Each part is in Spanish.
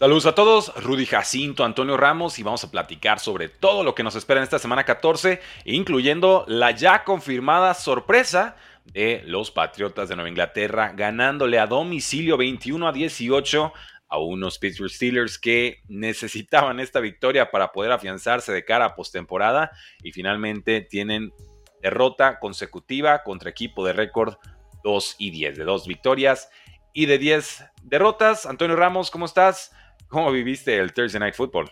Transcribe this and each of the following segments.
Saludos a todos, Rudy Jacinto, Antonio Ramos y vamos a platicar sobre todo lo que nos espera en esta semana 14, incluyendo la ya confirmada sorpresa de los Patriotas de Nueva Inglaterra ganándole a domicilio 21 a 18 a unos Pittsburgh Steelers que necesitaban esta victoria para poder afianzarse de cara a postemporada y finalmente tienen derrota consecutiva contra equipo de récord 2 y 10, de dos victorias y de 10 derrotas. Antonio Ramos, ¿cómo estás? ¿Cómo viviste el Thursday Night Football?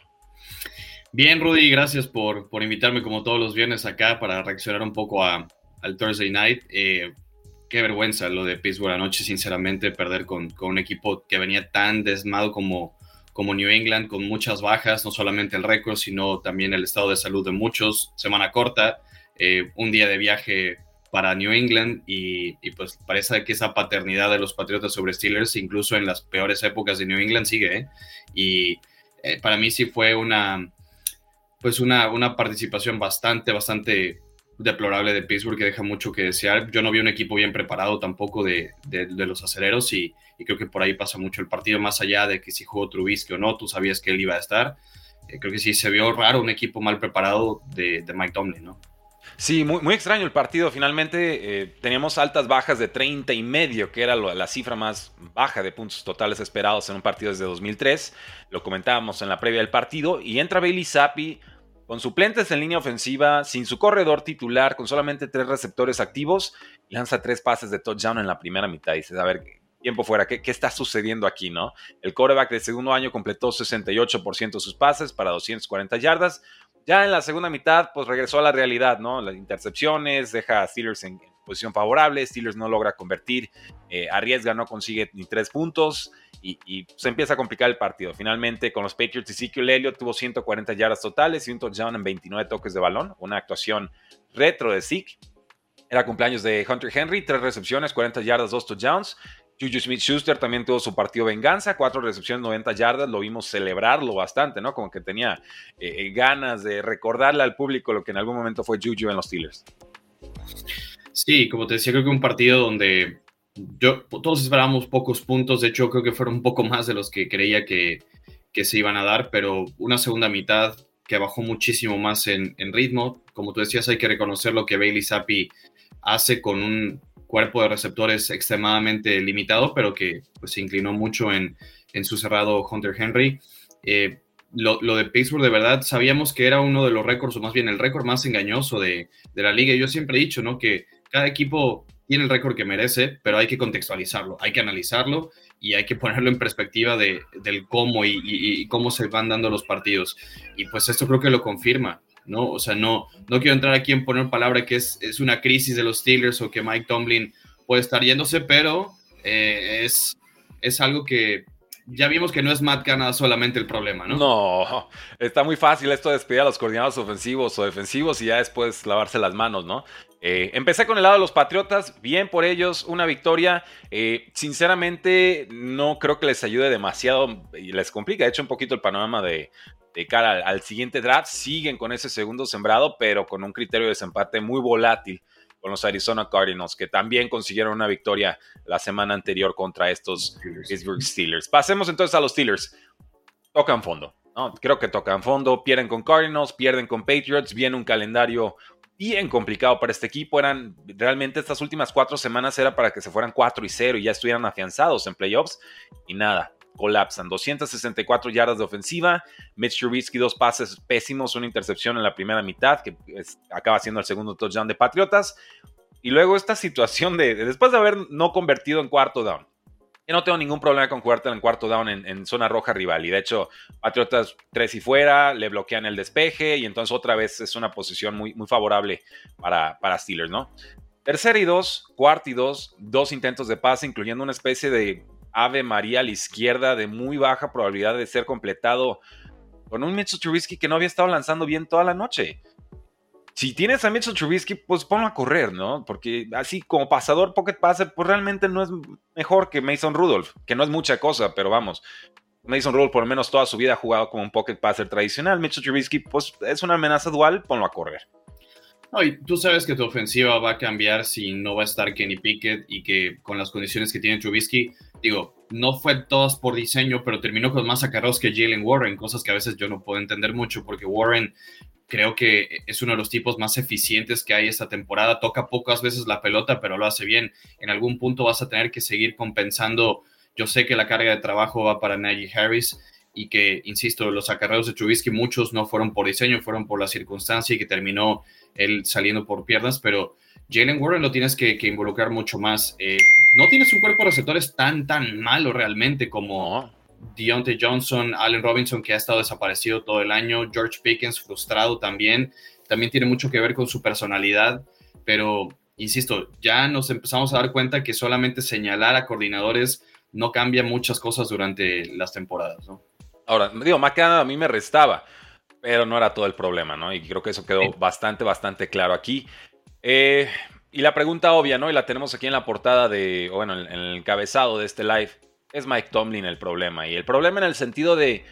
Bien, Rudy, gracias por, por invitarme como todos los viernes acá para reaccionar un poco a, al Thursday Night. Eh, qué vergüenza lo de Pittsburgh anoche, sinceramente, perder con, con, un equipo que venía tan desmado como, como New England, con muchas bajas, no solamente el récord, sino también el estado de salud de muchos, semana corta, eh, un día de viaje para New England y, y, pues parece que esa paternidad de los Patriotas sobre Steelers, incluso en las peores épocas de New England, sigue. ¿eh? Y eh, para mí sí fue una, pues una, una participación bastante, bastante deplorable de Pittsburgh que deja mucho que desear. Yo no vi un equipo bien preparado tampoco de, de, de los aceleros y, y, creo que por ahí pasa mucho el partido, más allá de que si jugó Trubisky o no, tú sabías que él iba a estar. Eh, creo que sí se vio raro un equipo mal preparado de, de Mike Tomlin, ¿no? Sí, muy, extraño el partido. Finalmente eh, teníamos altas bajas de 30 y medio, que era la cifra más baja de puntos totales esperados en un partido desde 2003. Lo comentábamos en la previa del partido. Y entra Bailey Zappi con suplentes en línea ofensiva, sin su corredor titular, con solamente tres receptores activos. Lanza tres pases de touchdown en la primera mitad. Y dices, a ver, tiempo fuera, ¿qué, ¿qué, está sucediendo aquí, no? El quarterback de segundo año completó 68% de sus pases para 240 yardas. Ya en la segunda mitad, pues regresó a la realidad, ¿no? Las intercepciones, deja a Steelers en posición favorable, Steelers no logra convertir, eh, arriesga, no consigue ni tres puntos y, y, se empieza a complicar el partido. Finalmente, con los Patriots, Ezekiel Elliott tuvo 140 yardas totales y un touchdown en 29 toques de balón, una actuación retro de Zeke. Era cumpleaños de Hunter Henry, tres recepciones, 40 yardas, dos touchdowns. Juju Smith Schuster también tuvo su partido venganza, cuatro recepciones, 90 yardas, lo vimos celebrarlo bastante, ¿no? Como que tenía eh, ganas de recordarle al público lo que en algún momento fue Juju en los Steelers. Sí, como te decía, creo que un partido donde todos esperábamos pocos puntos, de hecho creo que fueron un poco más de los que creía que, que se iban a dar, pero una segunda mitad que bajó muchísimo más en, en ritmo. Como tú decías, hay que reconocer lo que Bailey Zappi hace con un cuerpo de receptores extremadamente limitado, pero que pues, se inclinó mucho en, en su cerrado Hunter Henry. Eh, lo, lo, de Pittsburgh, de verdad, sabíamos que era uno de los récords, o más bien el récord más engañoso de, de la liga. Yo siempre he dicho, ¿no? Que cada equipo tiene el récord que merece, pero hay que contextualizarlo, hay que analizarlo y hay que ponerlo en perspectiva de, del cómo y, y, y, cómo se van dando los partidos. Y pues esto creo que lo confirma. ¿No? O sea, no, no quiero entrar aquí en poner palabra que es, es una crisis de los Steelers o que Mike Tomlin puede estar yéndose, pero eh, es, es algo que ya vimos que no es Matt Canada solamente el problema, ¿no? No, está muy fácil esto de despedir a los coordinadores ofensivos o defensivos y ya después lavarse las manos, ¿no? Eh, empecé con el lado de los Patriotas, bien por ellos, una victoria. Eh, sinceramente, no creo que les ayude demasiado y les complica, de hecho, un poquito el panorama de, de cara al, al, siguiente draft. Siguen con ese segundo sembrado, pero con un criterio de desempate muy volátil con los Arizona Cardinals, que también consiguieron una victoria la semana anterior contra estos Pittsburgh Steelers. Pasemos entonces a los Steelers. Tocan fondo. ¿no? Creo que tocan fondo, pierden con Cardinals, pierden con Patriots, viene un calendario bien complicado para este equipo. Eran realmente estas últimas cuatro semanas era para que se fueran 4 y 0 y ya estuvieran afianzados en playoffs. Y nada, colapsan. 264 yardas de ofensiva. Mitch Trubisky, dos pases pésimos, una intercepción en la primera mitad, que acaba siendo el segundo touchdown de Patriotas. Y luego esta situación de, de, después de haber no convertido en cuarto down. Yo no tengo ningún problema con jugarte en cuarto down en, zona roja rival. Y de hecho, Patriotas tres y fuera, le bloquean el despeje y entonces otra vez es una posición muy, muy favorable para, para Steelers, ¿no? Tercera y dos, cuarto y dos, dos intentos de pase, incluyendo una especie de Ave María a la izquierda de muy baja probabilidad de ser completado con un Mitchell Trubisky que no había estado lanzando bien toda la noche. Si tienes a Mitchell Trubisky, pues ponlo a correr, ¿no? Porque así como pasador, pocket passer, pues realmente no es mejor que Mason Rudolph, que no es mucha cosa, pero vamos. Mason Rudolph por lo menos toda su vida ha jugado como un pocket passer tradicional. Mitchell Trubisky, pues es una amenaza dual, ponlo a correr. No, y tú sabes que tu ofensiva va a cambiar si no va a estar Kenny Pickett y que con las condiciones que tiene Trubisky, digo, no fue todas por diseño, pero terminó con más acarreos que Jalen Warren, cosas que a veces yo no puedo entender mucho porque Warren creo que es uno de los tipos más eficientes que hay esta temporada. Toca pocas veces la pelota, pero lo hace bien. En algún punto vas a tener que seguir compensando. Yo sé que la carga de trabajo va para Najee Harris y que, insisto, los acarreos de Trubisky muchos no fueron por diseño, fueron por la circunstancia y que terminó él saliendo por piernas, pero Jalen Warren lo tienes que, involucrar mucho más. Eh, no tienes un cuerpo de receptores tan, tan malo realmente como Deontay Johnson, Allen Robinson, que ha estado desaparecido todo el año, George Pickens frustrado también. También tiene mucho que ver con su personalidad, pero insisto, ya nos empezamos a dar cuenta que solamente señalar a coordinadores no cambia muchas cosas durante las temporadas, ¿no? Ahora, digo, más que nada a mí me restaba, pero no era todo el problema, ¿no? Y creo que eso quedó bastante, bastante claro aquí. Eh, y la pregunta obvia, ¿no? Y la tenemos aquí en la portada de, bueno, en, el encabezado de este live, es Mike Tomlin el problema. Y el problema en el sentido de,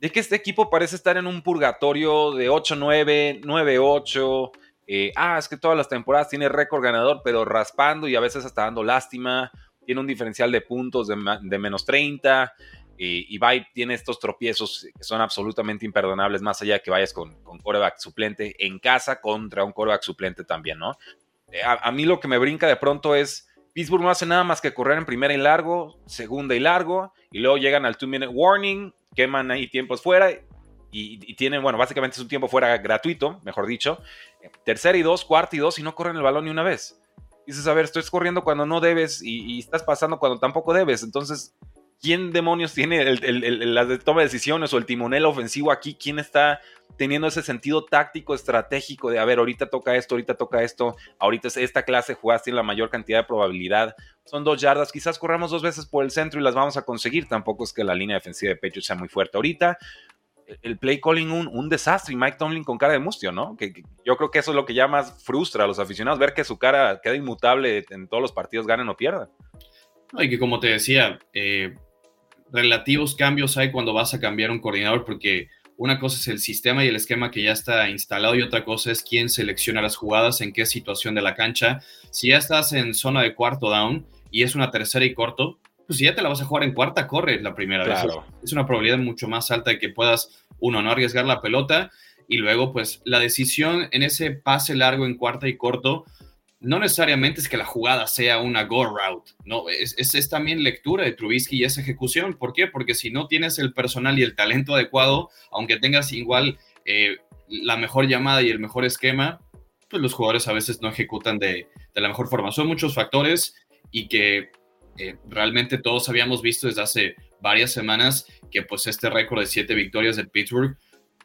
que este equipo parece estar en un purgatorio de 8-9, 9-8. Eh, ah, es que todas las temporadas tiene récord ganador, pero raspando y a veces hasta dando lástima. Tiene un diferencial de puntos de, de menos 30. Y, y tiene estos tropiezos que son absolutamente imperdonables, más allá de que vayas con, con coreback suplente en casa contra un coreback suplente también, ¿no? Eh, a, mí lo que me brinca de pronto es, Pittsburgh no hace nada más que correr en primera y largo, segunda y largo, y luego llegan al two-minute warning, queman ahí tiempos fuera y, tienen, bueno, básicamente es un tiempo fuera gratuito, mejor dicho, tercera y dos, cuarta y dos, y no corren el balón ni una vez. Dices, a ver, estoy corriendo cuando no debes y estás pasando cuando tampoco debes, entonces ¿quién demonios tiene la toma de decisiones o el timonel ofensivo aquí? ¿Quién está teniendo ese sentido táctico, estratégico de, a ver, ahorita toca esto, ahorita toca esto, ahorita esta clase jugadas tiene la mayor cantidad de probabilidad? Son dos yardas, quizás corramos dos veces por el centro y las vamos a conseguir. Tampoco es que la línea defensiva de Patriots sea muy fuerte ahorita. El play calling un, desastre y Mike Tomlin con cara de mustio, ¿no? Que, yo creo que eso es lo que ya más frustra a los aficionados, ver que su cara queda inmutable en todos los partidos, ganen o pierdan. y que como te decía, eh, relativos cambios hay cuando vas a cambiar un coordinador, porque una cosa es el sistema y el esquema que ya está instalado y otra cosa es quién selecciona las jugadas, en qué situación de la cancha. Si ya estás en zona de cuarto down y es una tercera y corto, pues si ya te la vas a jugar en cuarta, corre la primera vez. Es una probabilidad mucho más alta de que puedas, uno, no arriesgar la pelota y luego, pues la decisión en ese pase largo en cuarta y corto no necesariamente es que la jugada sea una go route, no, es, también lectura de Trubisky y esa ejecución. ¿Por qué? Porque si no tienes el personal y el talento adecuado, aunque tengas igual eh, la mejor llamada y el mejor esquema, pues los jugadores a veces no ejecutan de, la mejor forma. Son muchos factores y que eh, realmente todos habíamos visto desde hace varias semanas que pues este récord de siete victorias de Pittsburgh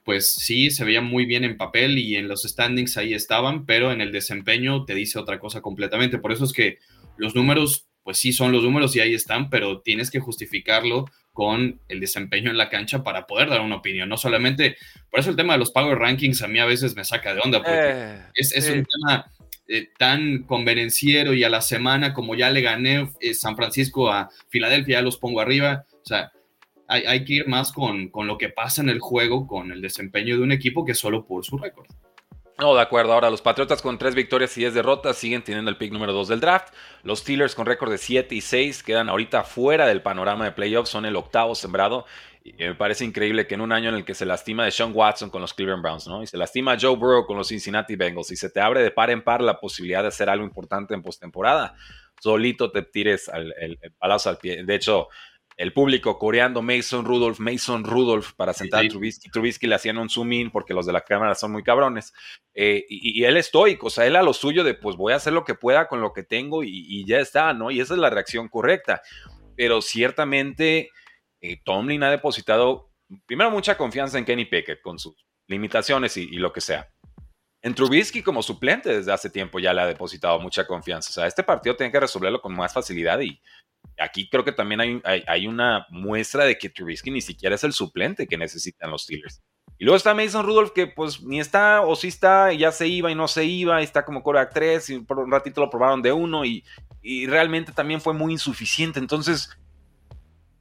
pues sí, se veía muy bien en papel y en los standings ahí estaban, pero en el desempeño te dice otra cosa completamente. Por eso es que los números, pues sí son los números y ahí están, pero tienes que justificarlo con el desempeño en la cancha para poder dar una opinión. No solamente, por eso el tema de los Power Rankings a mí a veces me saca de onda, porque eh, es, un tema eh, tan convenenciero y a la semana como ya le gané eh, San Francisco a Filadelfia, ya los pongo arriba. O sea, hay, que ir más con, lo que pasa en el juego, con el desempeño de un equipo que solo por su récord. No, de acuerdo. Ahora, los Patriotas con tres victorias y diez derrotas siguen teniendo el pick número dos del draft. Los Steelers con récord de 7 y 6 quedan ahorita fuera del panorama de playoffs, son el octavo sembrado. Y me parece increíble que en un año en el que se lastima de Sean Watson con los Cleveland Browns, ¿no? Y se lastima Joe Burrow con los Cincinnati Bengals y se te abre de par en par la posibilidad de hacer algo importante en postemporada, solito te tires el, el palazo al pie. De hecho, el público coreando Mason Rudolph, Mason Rudolph para sentar a Trubisky. Trubisky le hacían un zoom in porque los de la cámara son muy cabrones. Eh, y, él estoico, o sea, él a lo suyo de pues voy a hacer lo que pueda con lo que tengo y, ya está, ¿no? Y esa es la reacción correcta. Pero ciertamente eh, Tomlin ha depositado, primero, mucha confianza en Kenny Pickett con sus limitaciones y, lo que sea. En Trubisky como suplente desde hace tiempo ya le ha depositado mucha confianza. O sea, este partido tiene que resolverlo con más facilidad y aquí creo que también hay, hay, una muestra de que Trubisky ni siquiera es el suplente que necesitan los Steelers. Y luego está Mason Rudolph, que pues ni está o sí está, ya se iba y no se iba, está como Korak 3, y por un ratito lo probaron de uno, y, y realmente también fue muy insuficiente. Entonces,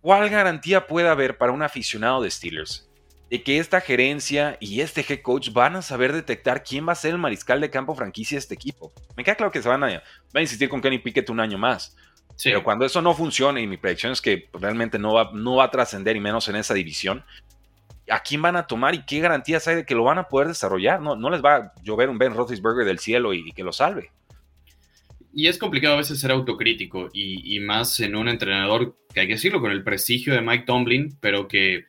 ¿cuál garantía puede haber para un aficionado de Steelers de que esta gerencia y este head coach van a saber detectar quién va a ser el mariscal de campo franquicia de este equipo? Me queda claro que se van a, van a insistir con Kenny Pickett un año más. Pero cuando eso no funcione, y mi predicción es que realmente no va, no va a trascender, y menos en esa división, ¿a quién van a tomar y qué garantías hay de que lo van a poder desarrollar? No, no les va a llover un Ben Roethlisberger del cielo y, que lo salve. Y es complicado a veces ser autocrítico y, más en un entrenador que hay que decirlo con el prestigio de Mike Tomlin, pero que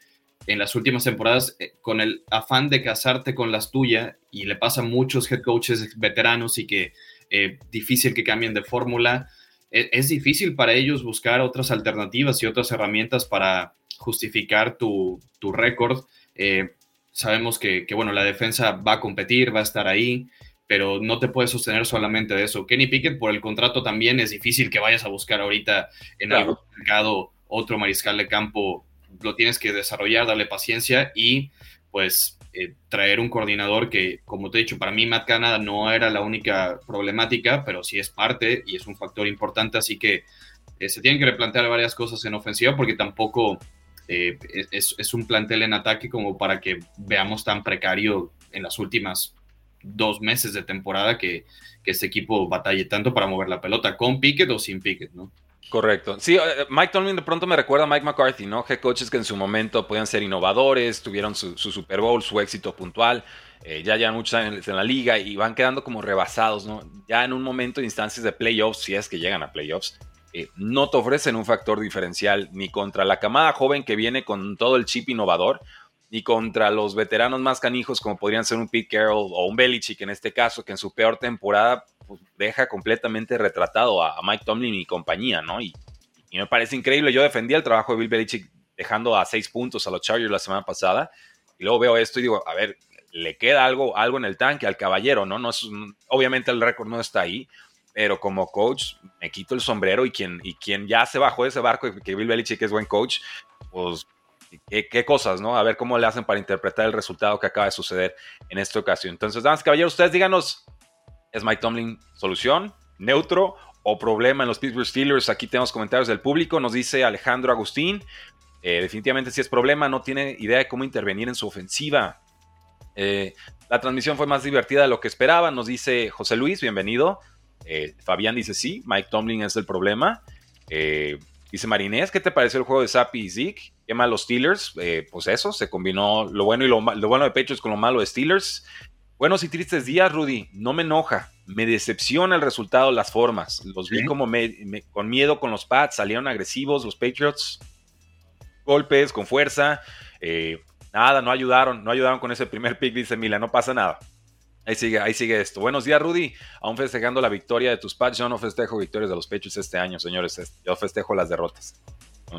en las últimas temporadas eh, con el afán de casarte con las tuyas y le pasa a muchos head coaches veteranos y que eh, difícil que cambien de fórmula. E, es difícil para ellos buscar otras alternativas y otras herramientas para justificar tu, tu récord. Eh, sabemos que, bueno, la defensa va a competir, va a estar ahí, pero no te puedes sostener solamente de eso. Kenny Pickett, por el contrato también, es difícil que vayas a buscar ahorita en algún mercado otro mariscal de campo. Lo tienes que desarrollar, darle paciencia y pues eh, traer un coordinador que, como te he dicho, para mí Matt Canada no era la única problemática, pero sí es parte y es un factor importante, así que eh, se tienen que replantear varias cosas en ofensiva porque tampoco eh, es, un plantel en ataque como para que veamos tan precario en las últimas dos meses de temporada que, este equipo batalle tanto para mover la pelota, con Pickett o sin Pickett, ¿no? Correcto. Sí, eh, Mike Tomlin de pronto me recuerda a Mike McCarthy, ¿no? Head coaches que en su momento podían ser innovadores, tuvieron su, Super Bowl, su éxito puntual, eh, ya llevan muchos años en la liga y van quedando como rebasados, ¿no? Ya en un momento de instancias de playoffs, si es que llegan a playoffs, eh, no te ofrecen un factor diferencial ni contra la camada joven que viene con todo el chip innovador, ni contra los veteranos más canijos como podrían ser un Pete Carroll o un Belichick en este caso, que en su peor temporada pues, deja completamente retratado a, Mike Tomlin y compañía, ¿no? Y, me parece increíble. Yo defendía el trabajo de Bill Belichick dejando a seis puntos a los Chargers la semana pasada, y luego veo esto y digo, a ver, le queda algo, algo en el tanque al caballero, ¿no? no es, obviamente el récord no está ahí, pero como coach me quito el sombrero y quien, y quien ya se bajó de ese barco, que Bill Belichick es buen coach, pues qué, cosas, ¿no? A ver cómo le hacen para interpretar el resultado que acaba de suceder en esta ocasión. Entonces, damas caballeros, ustedes díganos, ¿es Mike Tomlin solución, neutro o problema en los Pittsburgh Steelers? Aquí tenemos comentarios del público, nos dice Alejandro Agustín, eh, definitivamente si es problema, no tiene idea de cómo intervenir en su ofensiva. Eh, la transmisión fue más divertida de lo que esperaba, nos dice José Luis, bienvenido. Eh, Fabián dice sí, Mike Tomlin es el problema. Dice Marinés, ¿qué te pareció el juego de Zappi y Zeke? ¿Qué mal los Steelers? Pues eso, se combinó lo bueno y lo, bueno de Patriots con lo malo de Steelers. Buenos y tristes días, Rudy. No me enoja. Me decepciona el resultado, las formas. Los vi como con miedo con los Pats. Salieron agresivos los Patriots. Golpes, con fuerza. nada, no ayudaron. No ayudaron con ese primer pick, dice Mila. No pasa nada. Ahí sigue, ahí sigue esto. Buenos días, Rudy. Aún festejando la victoria de tus Pats. Yo no festejo victorias de los pechos este año, señores. Yo festejo las derrotas.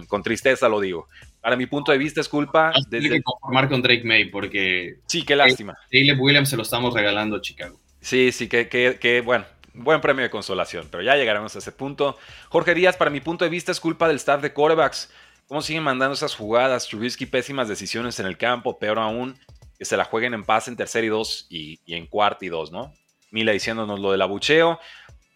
Con, tristeza lo digo. Para mi punto de vista es culpa. Desde... Tiene que conformar con Drake May porque. Sí, qué lástima. Caleb Williams se lo estamos regalando a Chicago. Sí, sí, que, que, bueno. Buen premio de consolación, pero ya llegaremos a ese punto. Jorge Díaz, para mi punto de vista, es culpa del staff de quarterbacks. ¿Cómo siguen mandando esas jugadas? Trubisky, pésimas decisiones en el campo, peor aún que se la jueguen en paz en tercer y dos y, en cuarto y dos, ¿no? Mila diciéndonos lo del abucheo.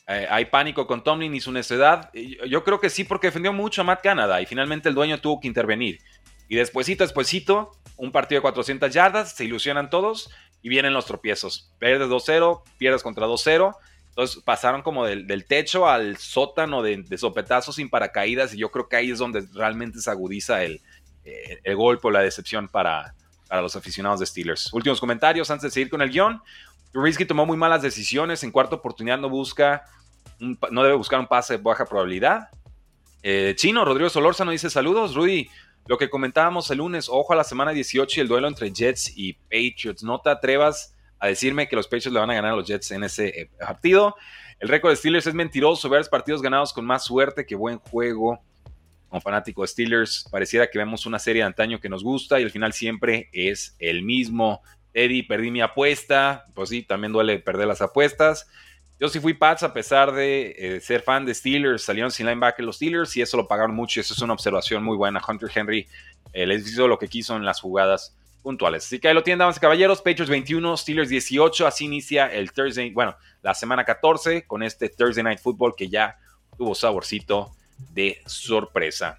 Eh, hay pánico con Tomlin y su necedad. Yo creo que sí, porque defendió mucho a Matt Canada y finalmente el dueño tuvo que intervenir. Y despuesito, despuesito, un partido de 400 yardas, se ilusionan todos y vienen los tropiezos. Pierdes 2-0, pierdes contra 2-0. Entonces pasaron como del, techo al sótano de, sopetazos sin paracaídas y yo creo que ahí es donde realmente se agudiza el, eh, el golpe o la decepción para, para los aficionados de Steelers. Últimos comentarios antes de seguir con el guion. Trubisky tomó muy malas decisiones. En cuarta oportunidad no busca, no debe buscar un pase de baja probabilidad. Eh, Chino, Rodrigo Solórzano dice saludos. Rudy, lo que comentábamos el lunes, ojo a la semana 18 y el duelo entre Jets y Patriots. No te atrevas a decirme que los Patriots le van a ganar a los Jets en ese eh, partido. El récord de Steelers es mentiroso. Ver partidos ganados con más suerte que buen juego como fanático de Steelers, pareciera que vemos una serie de antaño que nos gusta y al final siempre es el mismo. Eddie, perdí mi apuesta, pues sí, también duele perder las apuestas. Yo sí fui Pats a pesar de eh, ser fan de Steelers, salieron sin linebacker los Steelers y eso lo pagaron mucho y eso es una observación muy buena. Hunter Henry eh, les hizo lo que quiso en las jugadas puntuales. Así que ahí lo tienen, damas y caballeros. Patriots 21, Steelers 18. Así inicia el Thursday, bueno, la semana 14 con este Thursday Night Football que ya tuvo saborcito de sorpresa.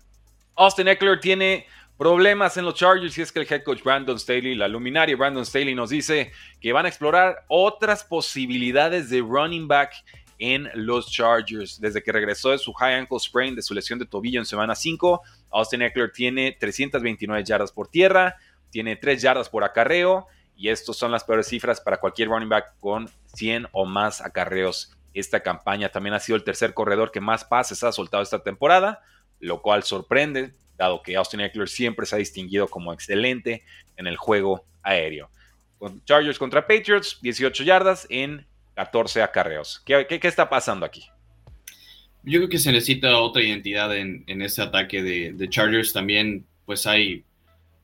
Austin Eckler tiene problemas en los Chargers y es que el head coach Brandon Staley, la luminaria Brandon Staley nos dice que van a explorar otras posibilidades de running back en los Chargers. Desde que regresó de su high ankle sprain, de su lesión de tobillo en semana 5, Austin Eckler tiene 329 yardas por tierra, tiene 3 yardas por acarreo y estas son las peores cifras para cualquier running back con 100 o más acarreos esta campaña. También ha sido el tercer corredor que más pases ha soltado esta temporada, lo cual sorprende, dado que Austin Eckler siempre se ha distinguido como excelente en el juego aéreo. Chargers contra Patriots, 18 yardas en 14 acarreos. ¿Qué, está pasando aquí? Yo creo que se necesita otra identidad en, en ese ataque de, de, Chargers. También, pues hay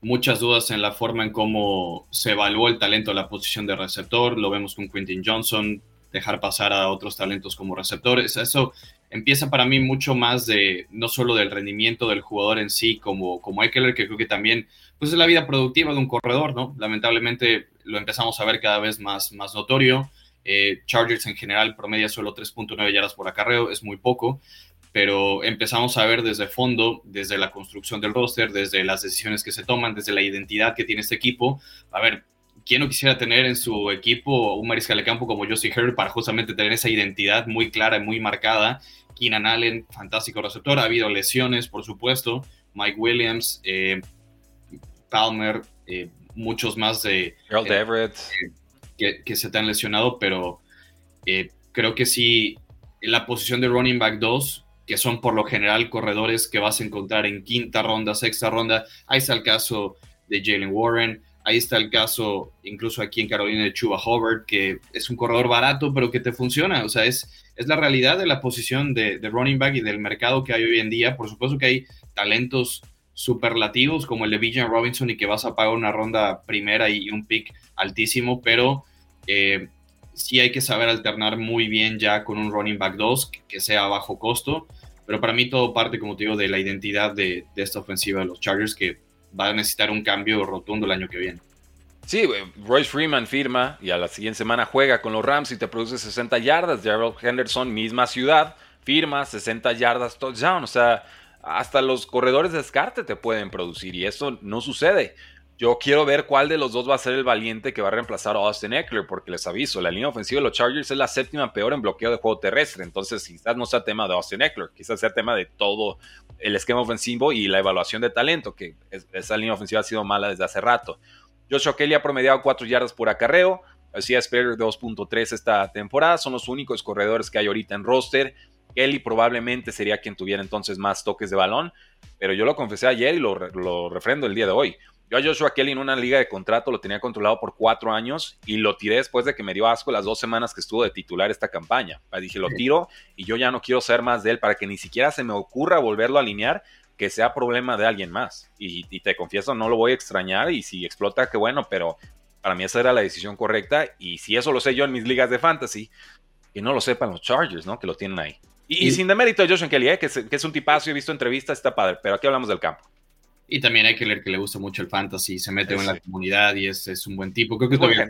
muchas dudas en la forma en cómo se evaluó el talento de la posición de receptor. Lo vemos con Quentin Johnson, dejar pasar a otros talentos como receptores. Eso empieza para mí mucho más de, no solo del rendimiento del jugador en sí, como, como Eckler, que creo que también pues es la vida productiva de un corredor, ¿no? Lamentablemente lo empezamos a ver cada vez más, más notorio. Eh, Chargers en general promedia solo 3.9 yardas por acarreo, es muy poco, pero empezamos a ver desde fondo, desde la construcción del roster, desde las decisiones que se toman, desde la identidad que tiene este equipo. A ver, ¿quién no quisiera tener en su equipo un mariscal de campo como Josie Herbert para justamente tener esa identidad muy clara y muy marcada? Keenan Allen, fantástico receptor, ha habido lesiones, por supuesto. Mike Williams, eh, Palmer, eh, muchos más de... Earl Everett que, se te han lesionado, pero eh, creo que sí, la posición de running back 2, que son por lo general corredores que vas a encontrar en quinta ronda, sexta ronda, ahí está el caso de Jalen Warren, ahí está el caso incluso aquí en Carolina de Chuba Hubbard, que es un corredor barato, pero que te funciona, o sea, es, es la realidad de la posición de, de running back y del mercado que hay hoy en día. Por supuesto que hay talentos superlativos como el de Bijan Robinson y que vas a pagar una ronda primera y un pick altísimo, pero eh, sí hay que saber alternar muy bien ya con un running back 2 que, sea a bajo costo, pero para mí todo parte, como te digo, de la identidad de, esta ofensiva de los Chargers que va a necesitar un cambio rotundo el año que viene. Sí, Royce Freeman firma y a la siguiente semana juega con los Rams y te produce 60 yardas. Gerald Henderson, misma ciudad, firma 60 yardas touchdown. O sea, hasta los corredores de descarte te pueden producir y eso no sucede. Yo quiero ver cuál de los dos va a ser el valiente que va a reemplazar a Austin Eckler, porque les aviso, la línea ofensiva de los Chargers es la séptima peor en bloqueo de juego terrestre. Entonces, quizás no sea tema de Austin Eckler, quizás sea tema de todo el esquema ofensivo y la evaluación de talento, que esa línea ofensiva ha sido mala desde hace rato. Joshua Kelly ha promediado 4 yardas por acarreo, hacía Sperry 2.3 esta temporada, son los únicos corredores que hay ahorita en roster. Kelly probablemente sería quien tuviera entonces más toques de balón, pero yo lo confesé ayer y lo, lo refrendo el día de hoy. Yo a Joshua Kelly en una liga de contrato lo tenía controlado por cuatro años y lo tiré después de que me dio asco las dos semanas que estuvo de titular esta campaña. Dije, lo tiro y yo ya no quiero ser más de él para que ni siquiera se me ocurra volverlo a alinear, que sea problema de alguien más. Y, te confieso, no lo voy a extrañar y si explota, qué bueno, pero para mí esa era la decisión correcta y si eso lo sé yo en mis ligas de fantasy, que no lo sepan los Chargers, ¿no? Que lo tienen ahí. Y, sin demérito de Joshua Kelly, ¿eh? que, es, que es un tipazo, he visto entrevistas, está padre, pero aquí hablamos del campo. Y también hay que le gusta mucho el fantasy, se mete en la comunidad y es, es, un buen tipo. Creo que todavía,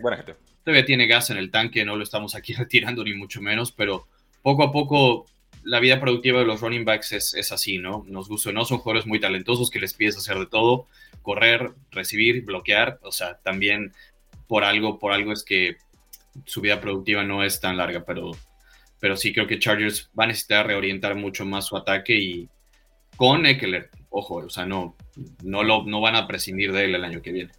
todavía, tiene gas en el tanque, no lo estamos aquí retirando ni mucho menos, pero poco a poco la vida productiva de los running backs es, es así, ¿no? Nos gusta o no, son jugadores muy talentosos que les pides hacer de todo, correr, recibir, bloquear, o sea, también por algo, por algo es que su vida productiva no es tan larga, pero, pero sí creo que Chargers va a necesitar reorientar mucho más su ataque y con Eckler, ojo, o sea, no, no, lo, no van a prescindir de él el año que viene.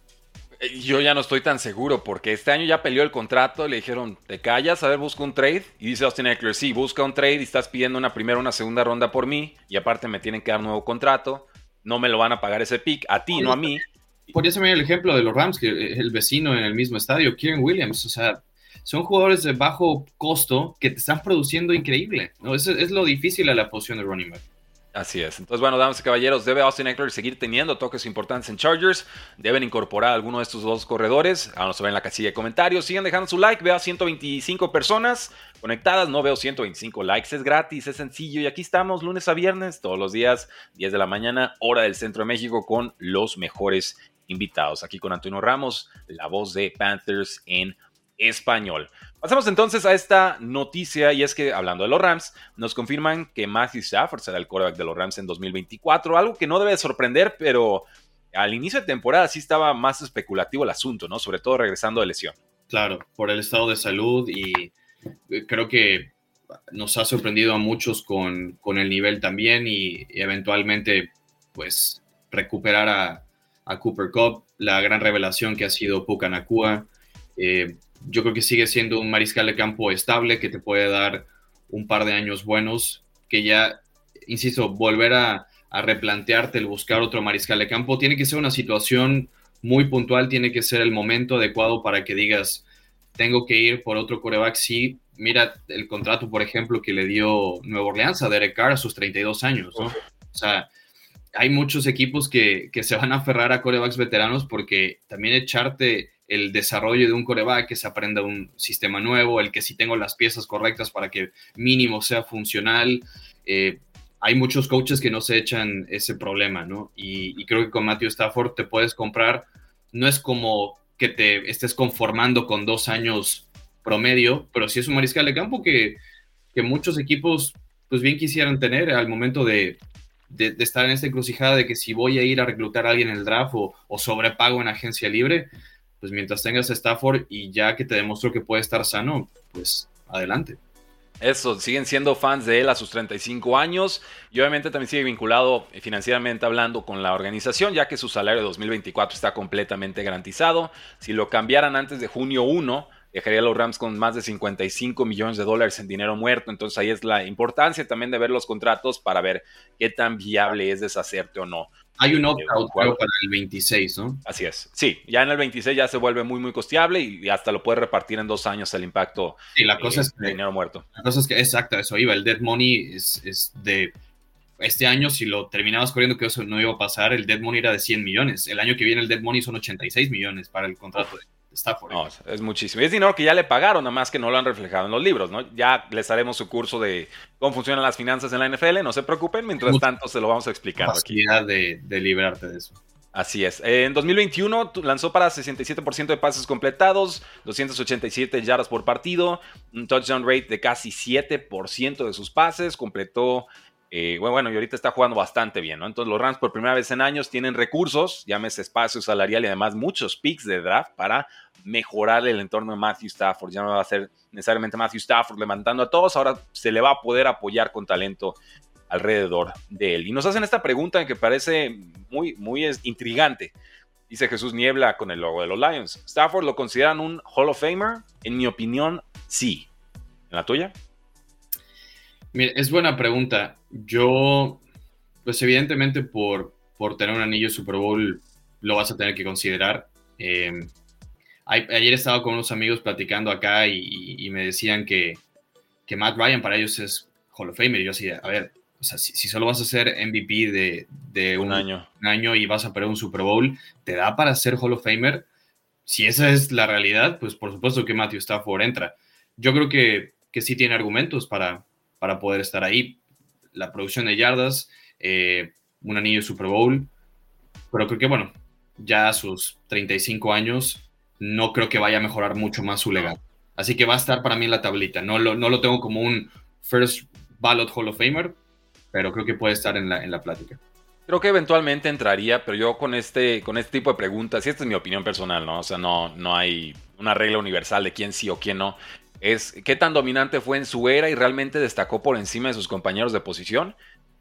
Eh, yo ya no estoy tan seguro porque este año ya peleó el contrato, le dijeron, te callas, a ver, busca un trade. Y dice Austin Eckler, sí, busca un trade y estás pidiendo una primera o una segunda ronda por mí y aparte me tienen que dar nuevo contrato, no me lo van a pagar ese pick, a ti, no a mí. Por eso me el ejemplo de los Rams, que es el vecino en el mismo estadio, Kieran Williams, o sea, son jugadores de bajo costo que te están produciendo increíble, ¿no? Eso es lo difícil a la posición de running back. Así es. Entonces, bueno, damas y caballeros, debe Austin Eckler seguir teniendo toques importantes en Chargers. Deben incorporar a alguno de estos dos corredores. Ahora en la casilla de comentarios. Sigan dejando su like. Veo a 125 personas conectadas. No veo 125 likes. Es gratis, es sencillo. Y aquí estamos lunes a viernes, todos los días, 10 de la mañana, hora del centro de México, con los mejores invitados. Aquí con Antonio Ramos, la voz de Panthers en Pasamos entonces a esta noticia y es que hablando de los Rams, nos confirman que Matthew Stafford será el quarterback de los Rams en 2024, algo que no debe sorprender, pero al inicio de temporada sí estaba más especulativo el asunto, ¿no? Sobre todo regresando de lesión. Claro, por el estado de salud y eh, creo que nos ha sorprendido a muchos con, con el nivel también y, eventualmente pues recuperar a, Cooper Cup, la gran revelación que ha sido Puka Nakua. Eh, yo creo que sigue siendo un mariscal de campo estable que te puede dar un par de años buenos, que ya, insisto, volver a, replantearte el buscar otro mariscal de campo, tiene que ser una situación muy puntual, tiene que ser el momento adecuado para que digas, tengo que ir por otro coreback, sí, mira el contrato, por ejemplo, que le dio Nueva Orleans a Derek Carr a sus 32 años, O sea, hay muchos equipos que, que, se van a aferrar a corebacks veteranos porque también echarte el desarrollo de un coreback, que se aprenda un sistema nuevo, el que sí tengo las piezas correctas para que mínimo sea funcional. Eh, hay muchos coaches que no se echan ese problema, ¿no? Y, creo que con Matthew Stafford te puedes comprar, no es como que te estés conformando con dos años promedio, pero sí es un mariscal de campo que, que muchos equipos pues bien quisieran tener al momento de, de, estar en esta encrucijada de que si voy a ir a reclutar a alguien en el draft o, o sobrepago en agencia libre, pues mientras tengas Stafford y ya que te demostró que puede estar sano, pues adelante. Eso, siguen siendo fans de él a sus 35 años y obviamente también sigue vinculado financieramente hablando con la organización, ya que su salario de 2024 está completamente garantizado. Si lo cambiaran antes de junio 1, dejaría a los Rams con más de 55 millones de dólares en dinero muerto. Entonces ahí es la importancia también de ver los contratos para ver qué tan viable es deshacerte o no. Hay un opt-out para el 26, ¿no? Así es. Sí, ya en el 26 ya se vuelve muy, muy costeable y hasta lo puede repartir en dos años el impacto sí, la cosa es de dinero muerto. La cosa es que, exacto, eso iba. El dead money es, es de este año, si lo terminabas corriendo, que eso no iba a pasar, el dead money era de 100 millones. El año que viene el dead money son 86 millones para el contrato de Stafford. No, es muchísimo. es dinero que ya le pagaron, nada más que no lo han reflejado en los libros, ¿no? Ya les haremos su curso de cómo funcionan las finanzas en la NFL, no se preocupen, mientras tanto se lo vamos a explicar aquí. De, de librarte de eso. Así es. En 2021 lanzó para 67% de pases completados, 287 yardas por partido, un touchdown rate de casi 7% de sus pases, completó eh, bueno, y ahorita está jugando bastante bien, ¿no? Entonces los Rams por primera vez en años tienen recursos, llámese espacio salarial y además muchos picks de draft para mejorar el entorno de Matthew Stafford. Ya no va a ser necesariamente Matthew Stafford levantando a todos, ahora se le va a poder apoyar con talento alrededor de él. Y nos hacen esta pregunta que parece muy, muy intrigante. Dice Jesús Niebla con el logo de los Lions. ¿Stafford lo consideran un Hall of Famer? En mi opinión, sí. ¿En la tuya? Mira, es buena pregunta. Yo, pues evidentemente por, por tener un anillo Super Bowl lo vas a tener que considerar. Em, ayer estaba con unos amigos platicando acá y, me decían que, que, Matt Ryan para ellos es Hall of Famer. Y yo decía, a ver, o sea, si, solo vas a ser MVP de, de un, año. un, año. y vas a perder un Super Bowl, ¿te da para ser Hall of Famer? Si esa es la realidad, pues por supuesto que Matthew Stafford entra. Yo creo que, que sí tiene argumentos para, para poder estar ahí. La producción de yardas, eh, un anillo Super Bowl, pero creo que, bueno, ya a sus 35 años, no creo que vaya a mejorar mucho más su legado. Así que va a estar para mí en la tablita. No lo, no lo tengo como un First Ballot Hall of Famer, pero creo que puede estar en la, en la plática. Creo que eventualmente entraría, pero yo con este, con este tipo de preguntas, y esta es mi opinión personal, ¿no? O sea, no, no hay una regla universal de quién sí o quién no es qué tan dominante fue en su era y realmente destacó por encima de sus compañeros de posición.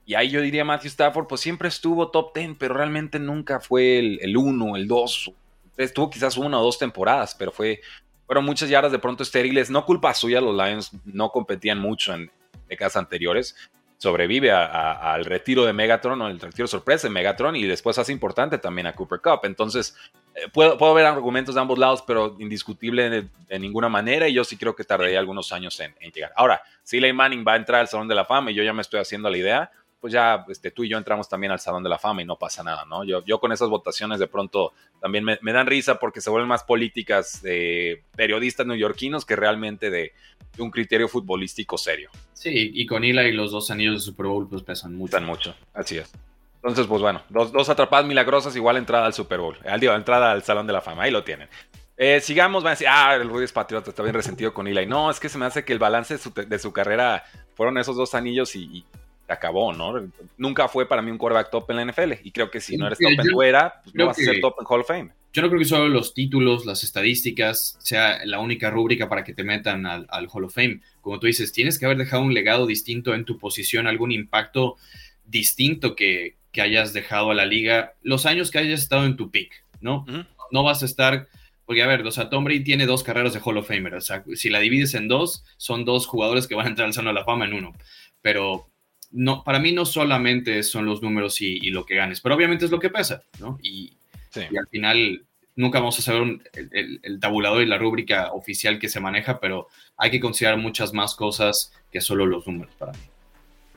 Y ahí yo diría Matthew Stafford, pues siempre estuvo top 10, pero realmente nunca fue el 1, el 2. Estuvo quizás una o dos temporadas, pero fue, fueron muchas yardas de pronto estériles. No culpa suya, los Lions no competían mucho en décadas anteriores sobrevive al retiro de Megatron o el retiro sorpresa de Megatron y después hace importante también a Cooper Cup. Entonces, eh, puedo, puedo, ver argumentos de ambos lados, pero indiscutible de, ninguna manera y yo sí creo que tardaría algunos años en, llegar. Ahora, si Manning va a entrar al Salón de la Fama y yo ya me estoy haciendo la idea, pues ya este, tú y yo entramos también al Salón de la Fama y no pasa nada, ¿no? Yo, yo con esas votaciones de pronto también me, dan risa porque se vuelven más políticas de periodistas neoyorquinos que realmente de, un criterio futbolístico serio. Sí, y con Ila y los dos anillos de Super Bowl pues pesan mucho. Pesan mucho, así es. Entonces, pues bueno, dos, dos atrapadas milagrosas, igual entrada al Super Bowl, al día, entrada al Salón de la Fama, ahí lo tienen. Eh, sigamos, van a decir, ah, el Rudy es patriota, está bien resentido con Eli. No, es que se me hace que el balance de su, carrera fueron esos dos anillos y, acabó, ¿no? Nunca fue para mí un quarterback top en la NFL. Y creo que si no eres top en fuera, pues no vas a ser top en Hall of Fame. Yo no creo que solo los títulos, las estadísticas, sea la única rúbrica para que te metan al, Hall of Fame. Como tú dices, tienes que haber dejado un legado distinto en tu posición, algún impacto distinto que, hayas dejado a la liga, los años que hayas estado en tu pick, ¿no? No vas a estar porque, a ver, o sea, Tom Brady tiene dos carreras de Hall of Famer. O sea, si la divides en dos, son dos jugadores que van a entrar al Salón de la Fama en uno. Pero no, para mí no solamente son los números y, lo que ganes, pero obviamente es lo que pesa, ¿no? Y, al final nunca vamos a saber el, el, tabulador y la rúbrica oficial que se maneja, pero hay que considerar muchas más cosas que solo los números para mí.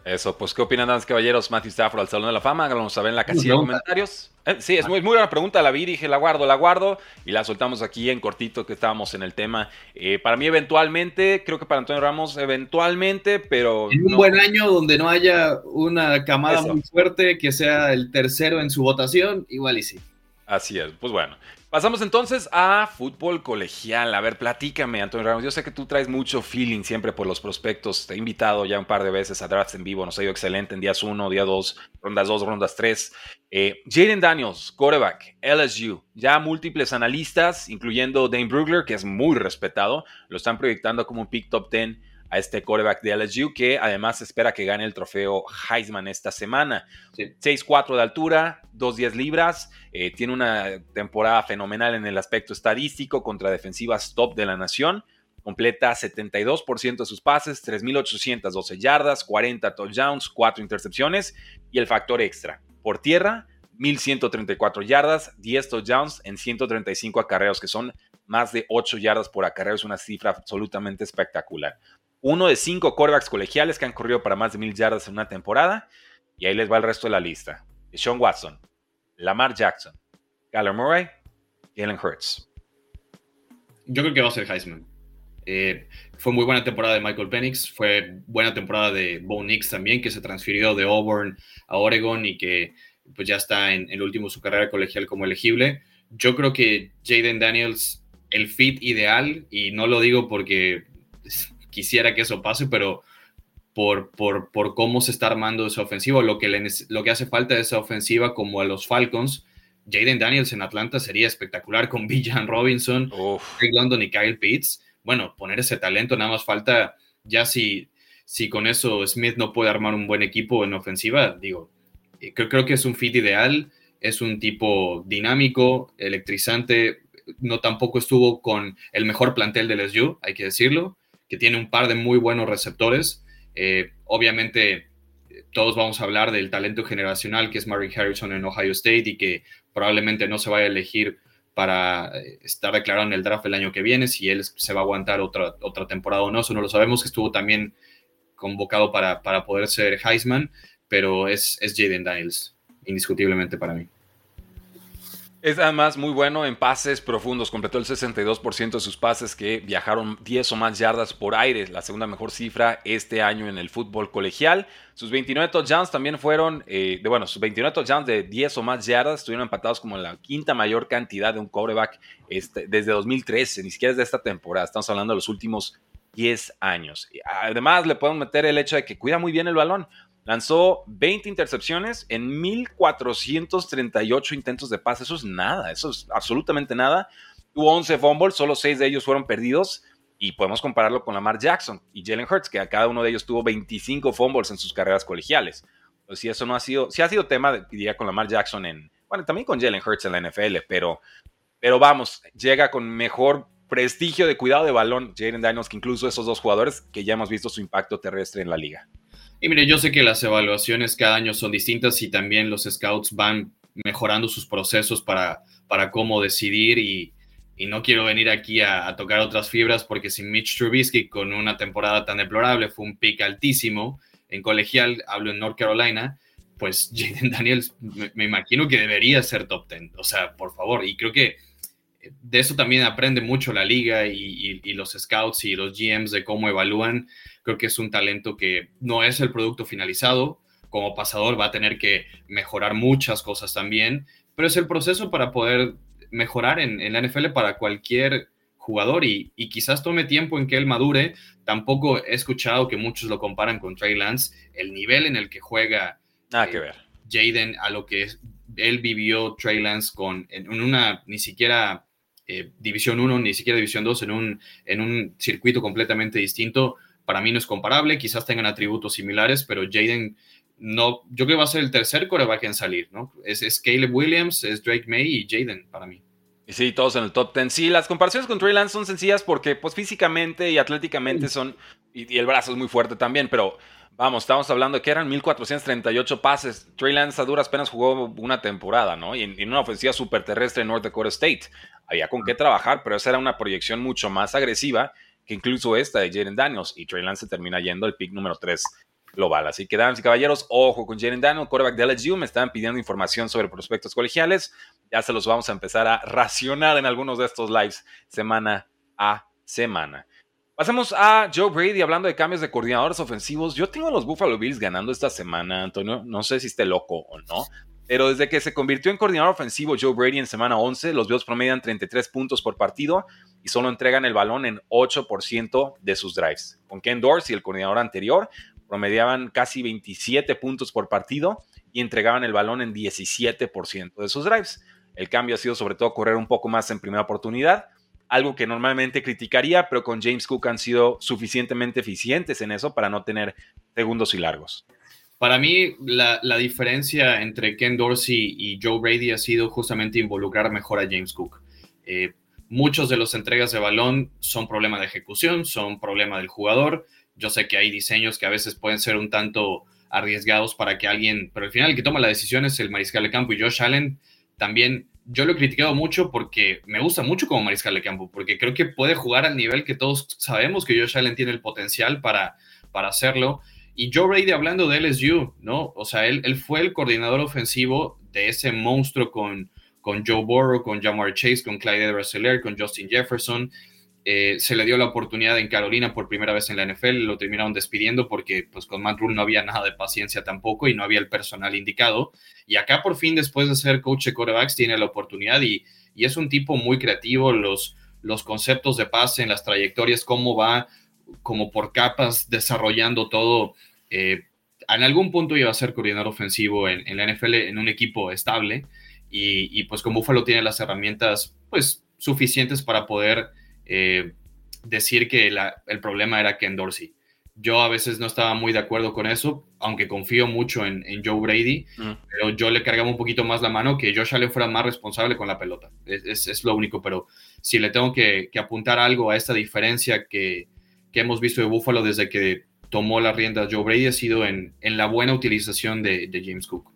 Eso, pues, ¿qué opinan, damas caballeros? Matthew Stafford al Salón de la Fama, háganos saber en la casilla de comentarios. Eh, sí, es muy, muy buena pregunta, la vi, dije, la guardo, la guardo, y la soltamos aquí en cortito, que estábamos en el tema. Eh, para mí, eventualmente, creo que para Antonio Ramos, eventualmente, pero... En un buen año donde no haya una camada muy fuerte, que sea el tercero en su votación, igual y sí. Así es, pues bueno. Pasamos entonces a fútbol colegial. A ver, platícame, Antonio Ramos. Yo sé que tú traes mucho feeling siempre por los prospectos. Te he invitado ya un par de veces a drafts en vivo. Nos ha ido excelente en días 1, día 2, rondas 2, rondas 3. Eh, Jaden Daniels, quarterback, LSU. Ya múltiples analistas, incluyendo Dane Brugler, que es muy respetado, lo están proyectando como un pick top 10 a este quarterback de LSU, que además espera que gane el trofeo Heisman esta semana. 6'4 de altura, 2'10 libras, eh, tiene una temporada fenomenal en el aspecto estadístico contra defensivas top de la nación. Completa 72% de sus pases, 3.812 yardas, 40 touchdowns, 4 intercepciones y el factor extra. Por tierra, 1.134 yardas, 10 touchdowns en 135 acarreos, que son más de 8 yardas por acarreo. Es una cifra absolutamente espectacular uno de cinco quarterbacks colegiales que han corrido para más de mil yardas en una temporada. Y ahí les va el resto de la lista. Sean Watson, Lamar Jackson, Kyler Murray, Jalen Hurts. Yo creo que va a ser Heisman. Eh, fue muy buena temporada de Michael Penix, fue buena temporada de Bo Nix también, que se transfirió de Auburn a Oregon y que pues ya está en el último su carrera colegial como elegible. Yo creo que Jaden Daniels, el fit ideal, y no lo digo porque quisiera que eso pase, pero por, por, por cómo se está armando esa ofensiva, lo que, lo que hace falta de esa ofensiva como a los Falcons, Jaden Daniels en Atlanta sería espectacular con Bijan Robinson, Greg London y Kyle Pitts. Bueno, poner ese talento, nada más falta, ya si, si con eso Smith no puede armar un buen equipo en ofensiva, digo, eh, creo, creo que es un fit ideal, es un tipo dinámico, electrizante, no tampoco estuvo con el mejor plantel del SU, hay que decirlo, que tiene un par de muy buenos receptores. Eh, obviamente, todos vamos a hablar del talento generacional que es Murray Harrison en Ohio State y que probablemente no se vaya a elegir para eh, estar declarado en el draft el año que viene, si él se va a aguantar otra, otra temporada o no, eso no lo sabemos, que estuvo también convocado para, para poder ser Heisman, pero es, es Jaden Daniels, indiscutiblemente para mí. Es además muy bueno en pases profundos. Completó el 62% de sus pases que viajaron 10 o más yardas por aire, la segunda mejor cifra este año en el fútbol colegial. Sus 29 touchdowns también fueron, eh, de, bueno, sus 29 touchdowns de 10 o más yardas estuvieron empatados como la quinta mayor cantidad de un quarterback este, desde 2013, ni siquiera desde esta temporada. Estamos hablando de los últimos 10 años. Además, le podemos meter el hecho de que cuida muy bien el balón. Lanzó 20 intercepciones en 1438 intentos de pase. Eso es nada, eso es absolutamente nada. Tuvo 11 fumbles, solo 6 de ellos fueron perdidos. Y podemos compararlo con Lamar Jackson y Jalen Hurts, que a cada uno de ellos tuvo 25 fumbles en sus carreras colegiales. Pues si eso no ha sido, si ha sido tema, diría con Lamar Jackson en, bueno, también con Jalen Hurts en la NFL, pero, pero vamos, llega con mejor prestigio de cuidado de balón Jalen Daniels que incluso esos dos jugadores que ya hemos visto su impacto terrestre en la liga. Y mire, yo sé que las evaluaciones cada año son distintas y también los scouts van mejorando sus procesos para, para cómo decidir y, no quiero venir aquí a, tocar otras fibras porque si Mitch Trubisky con una temporada tan deplorable fue un pick altísimo. En colegial, hablo en North Carolina, pues Jaden Daniels me, imagino que debería ser top 10, o sea, por favor, y creo que de eso también aprende mucho la liga y, y los scouts y los GMs de cómo evalúan creo que es un talento que no es el producto finalizado, como pasador va a tener que mejorar muchas cosas también, pero es el proceso para poder mejorar en, en la NFL para cualquier jugador y, quizás tome tiempo en que él madure. Tampoco he escuchado que muchos lo comparan con Trey Lance. El nivel en el que juega Nada que eh, ver. Jaden a lo que él vivió Trey Lance con en, una ni siquiera eh, División 1, ni siquiera División 2, en un, en un circuito completamente distinto, para mí no es comparable. Quizás tengan atributos similares, pero Jaden no, yo creo que va a ser el tercer coreback en salir, ¿no? Es, es Caleb Williams, es Drake May y Jaden para mí. Y sí, todos en el top 10. Sí, las comparaciones con Trey Lance son sencillas porque pues físicamente y atléticamente son, y, el brazo es muy fuerte también, pero vamos, estamos hablando de que eran 1438 pases. Trey Lance a duras penas jugó una temporada, ¿no? Y en, una ofensiva súper terrestre en North Dakota State. Había con qué trabajar, pero esa era una proyección mucho más agresiva que incluso esta de Jaden Daniels. Y Trey Lance se termina yendo al pick número 3 global. Así que, damas y caballeros, ojo con Jalen Daniel, quarterback de LSU. Me estaban pidiendo información sobre prospectos colegiales. Ya se los vamos a empezar a racionar en algunos de estos lives semana a semana. Pasemos a Joe Brady hablando de cambios de coordinadores ofensivos. Yo tengo a los Buffalo Bills ganando esta semana, Antonio. No sé si esté loco o no. Pero desde que se convirtió en coordinador ofensivo Joe Brady en semana 11, los Bills promedian 33 puntos por partido y solo entregan el balón en 8% de sus drives. Con Ken Dorsey, el coordinador anterior, promediaban casi 27 puntos por partido y entregaban el balón en 17% de sus drives. El cambio ha sido sobre todo correr un poco más en primera oportunidad, algo que normalmente criticaría, pero con James Cook han sido suficientemente eficientes en eso para no tener segundos y largos. Para mí, la, diferencia entre Ken Dorsey y Joe Brady ha sido justamente involucrar mejor a James Cook. Eh, muchos de los entregas de balón son problema de ejecución, son problema del jugador. Yo sé que hay diseños que a veces pueden ser un tanto arriesgados para que alguien, pero al final el que toma la decisión es el mariscal de campo y Josh Allen también, yo lo he criticado mucho porque me gusta mucho como mariscal de campo, porque creo que puede jugar al nivel que todos sabemos que Josh Allen tiene el potencial para, para hacerlo. Y Joe Brady hablando de LSU, ¿no? O sea, él, él fue el coordinador ofensivo de ese monstruo con, con Joe Burrow, con Jamar Chase, con Clyde Edwards con Justin Jefferson. Eh, se le dio la oportunidad en Carolina por primera vez en la NFL, lo terminaron despidiendo porque pues con Matt Rule no había nada de paciencia tampoco y no había el personal indicado. Y acá por fin, después de ser coach de quarterbacks, tiene la oportunidad y, es un tipo muy creativo, los, los conceptos de pase en las trayectorias, cómo va como por capas desarrollando todo. Eh, en algún punto iba a ser coordinador ofensivo en, la NFL en un equipo estable y, y pues con Buffalo tiene las herramientas pues suficientes para poder eh, decir que el problema era Ken Dorsey. Yo a veces no estaba muy de acuerdo con eso, aunque confío mucho en, Joe Brady, mm. pero yo le cargaba un poquito más la mano que Josh Allen fuera más responsable con la pelota. Es, lo único, pero si le tengo que, apuntar algo a esta diferencia que, hemos visto de Buffalo desde que tomó la rienda Joe Brady ha sido en, la buena utilización de, de James Cook.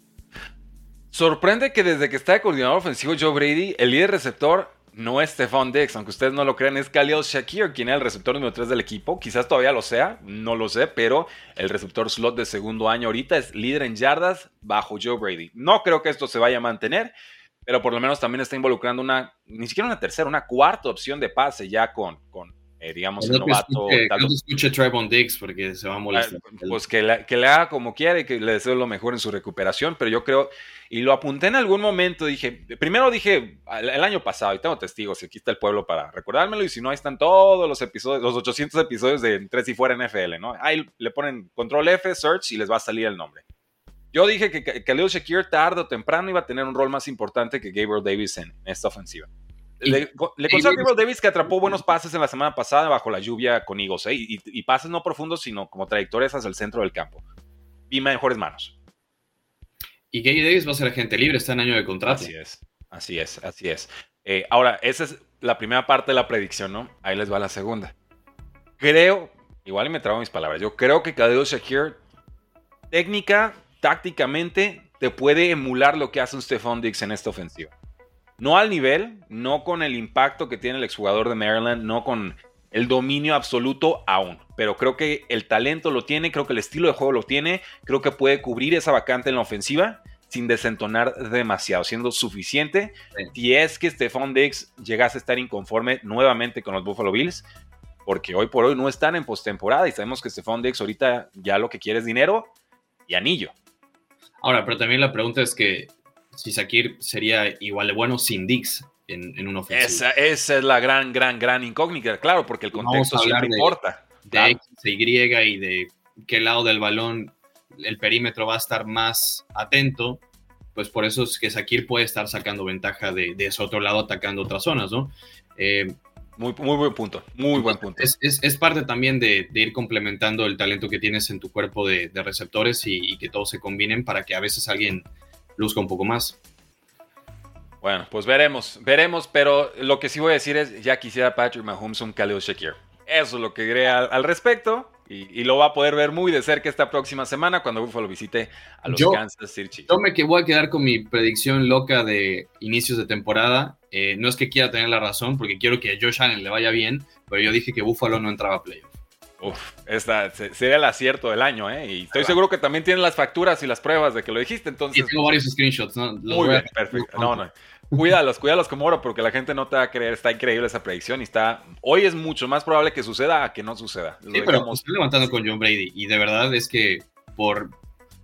Sorprende que desde que está de coordinador ofensivo Joe Brady, el líder receptor no es Stephon Dix, aunque ustedes no lo crean, es Khalil Shakir, quien es el receptor número 3 del equipo. Quizás todavía lo sea, no lo sé, pero el receptor slot de segundo año ahorita es líder en yardas bajo Joe Brady. No creo que esto se vaya a mantener, pero por lo menos también está involucrando una, ni siquiera una tercera, una cuarta opción de pase ya con, con eh, digamos, el novato. Que no escuche Trevon Diggs porque se va a molestar. Ah, pues que, le haga como quiere y que le deseo lo mejor en su recuperación, pero yo creo, y lo apunté en algún momento, dije, primero dije el, año pasado, y tengo testigos, y aquí está el pueblo para recordármelo, y si no, ahí están todos los episodios, los 800 episodios de Tres y Fuera NFL, ¿no? Ahí le ponen control F, search, y les va a salir el nombre. Yo dije que Khalil Shakir tarde o temprano iba a tener un rol más importante que Gabriel Davis en esta ofensiva. Le, le a Gabriel Davis que atrapó buenos pases en la semana pasada bajo la lluvia con Eagles, ¿eh? y, pases no profundos, sino como trayectorias hacia el centro del campo. Y mejores manos. Y Gabe Davis va a ser agente libre, está en año de contrato. Así es, así es, así es. Eh, ahora, esa es la primera parte de la predicción, ¿no? Ahí les va la segunda. Creo, igual y me trago mis palabras, yo creo que Khalil Shakir, técnica, tácticamente, te puede emular lo que hace un Stephon Diggs en esta ofensiva. No al nivel, no con el impacto que tiene el exjugador de Maryland, no con el dominio absoluto aún. Pero creo que el talento lo tiene, creo que el estilo de juego lo tiene, creo que puede cubrir esa vacante en la ofensiva sin desentonar demasiado, siendo suficiente. Si es que Stephon Diggs llegase a estar inconforme nuevamente con los Buffalo Bills, porque hoy por hoy no están en postemporada y sabemos que Stephon Diggs ahorita ya lo que quiere es dinero y anillo. Ahora, pero también la pregunta es que si Sakir sería igual de bueno sin Dix en, en un ofensivo. Esa, esa, es la gran, gran, gran incógnita, claro, porque el contexto siempre de, importa. De claro. X Y y de qué lado del balón el perímetro va a estar más atento, pues por eso es que Sakir puede estar sacando ventaja de, de ese otro lado atacando otras zonas, ¿no? Eh, muy, muy buen punto, muy buen punto. Es, es, es parte también de, de, ir complementando el talento que tienes en tu cuerpo de, de receptores y, y, que todos se combinen para que a veces alguien luzca un poco más. Bueno, pues veremos, veremos, pero lo que sí voy a decir es, ya quisiera Patrick Mahomes un Khalil Shakir. Eso es lo que diré al, al respecto. Y, y, lo va a poder ver muy de cerca esta próxima semana cuando Buffalo visite a los yo, Kansas City Chiefs. Yo me que voy a quedar con mi predicción loca de inicios de temporada. Eh, no es que quiera tener la razón, porque quiero que a Josh Allen le vaya bien, pero yo dije que Buffalo no entraba a playoff. Uf, esta sería el acierto del año, ¿eh? Y estoy seguro que también tienen las facturas y las pruebas de que lo dijiste, entonces... Y tengo varios screenshots, ¿no? Los muy bien, perfecto. No, no. Cuídalos, cuídalos como oro, porque la gente no te va a creer. Está increíble esa predicción y está. Hoy es mucho más probable que suceda a que no suceda. Sí, pero estoy levantando con John Brady y de verdad es que por,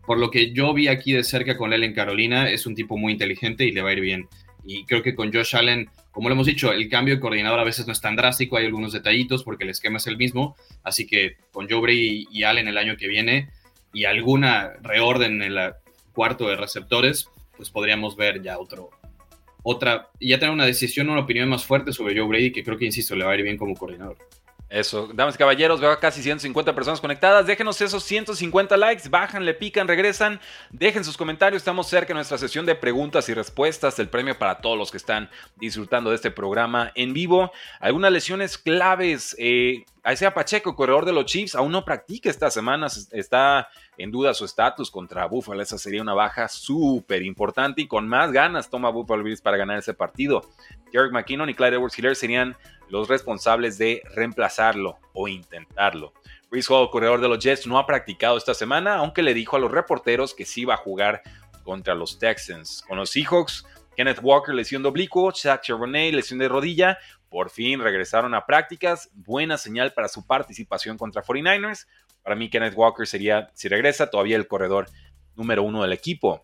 por lo que yo vi aquí de cerca con él en Carolina, es un tipo muy inteligente y le va a ir bien. Y creo que con Josh Allen, como lo hemos dicho, el cambio de coordinador a veces no es tan drástico, hay algunos detallitos porque el esquema es el mismo. Así que con Joe Brady y Allen el año que viene y alguna reorden en el cuarto de receptores, pues podríamos ver ya otro, otra, ya tener una decisión, una opinión más fuerte sobre Joe Brady, que creo que, insisto, le va a ir bien como coordinador. Eso, damas y caballeros, veo casi 150 personas conectadas. Déjenos esos 150 likes, bajan, le pican, regresan. Dejen sus comentarios. Estamos cerca de nuestra sesión de preguntas y respuestas. El premio para todos los que están disfrutando de este programa en vivo. Algunas lesiones claves. Eh, Isaiah Pacheco, corredor de los Chiefs, aún no practica esta semana. Está en duda su estatus contra Buffalo. Esa sería una baja súper importante y con más ganas toma Buffalo Bills para ganar ese partido. Derek McKinnon y Clyde Edwards Hiller serían los responsables de reemplazarlo o intentarlo. Chris Hall, corredor de los Jets, no ha practicado esta semana, aunque le dijo a los reporteros que sí va a jugar contra los Texans. Con los Seahawks, Kenneth Walker, lesión de oblicuo, Zach Charbonnet, lesión de rodilla, por fin regresaron a prácticas. Buena señal para su participación contra 49ers. Para mí, Kenneth Walker sería, si regresa, todavía el corredor número uno del equipo.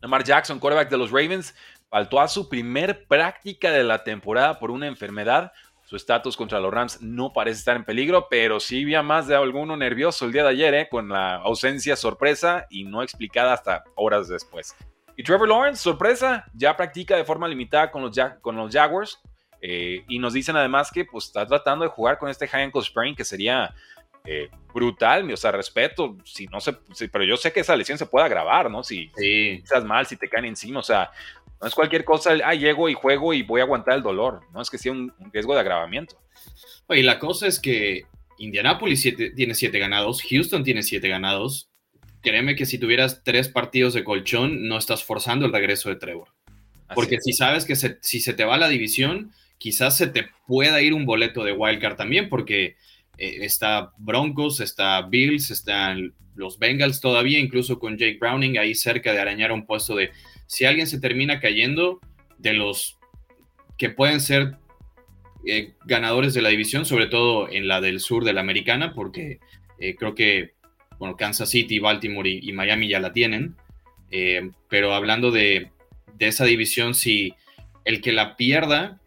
Lamar Jackson, quarterback de los Ravens, faltó a su primer práctica de la temporada por una enfermedad. Su estatus contra los Rams no parece estar en peligro, pero sí había más de alguno nervioso el día de ayer, ¿eh? con la ausencia sorpresa y no explicada hasta horas después. Y Trevor Lawrence, sorpresa, ya practica de forma limitada con los, con los Jaguars. Eh, y nos dicen además que pues, está tratando de jugar con este high ankle sprain, que sería eh, brutal, o sea, respeto, si no se, si, pero yo sé que esa lesión se puede agravar, ¿no? Si, sí. si estás mal, si te caen encima, o sea, no es cualquier cosa, ah, llego y juego y voy a aguantar el dolor, no es que sea un, un riesgo de agravamiento. Y la cosa es que Indianapolis siete, tiene siete ganados, Houston tiene siete ganados. Créeme que si tuvieras tres partidos de colchón, no estás forzando el regreso de Trevor. Así Porque es. si sabes que se, si se te va la división, quizás se te pueda ir un boleto de wildcard también, porque eh, está Broncos, está Bills, están los Bengals todavía, incluso con Jake Browning ahí cerca de arañar un puesto de si alguien se termina cayendo de los que pueden ser eh, ganadores de la división, sobre todo en la del sur de la americana, porque eh, creo que bueno, Kansas City, Baltimore y, Miami ya la tienen. Pero hablando de, de, esa división, si el que la pierda,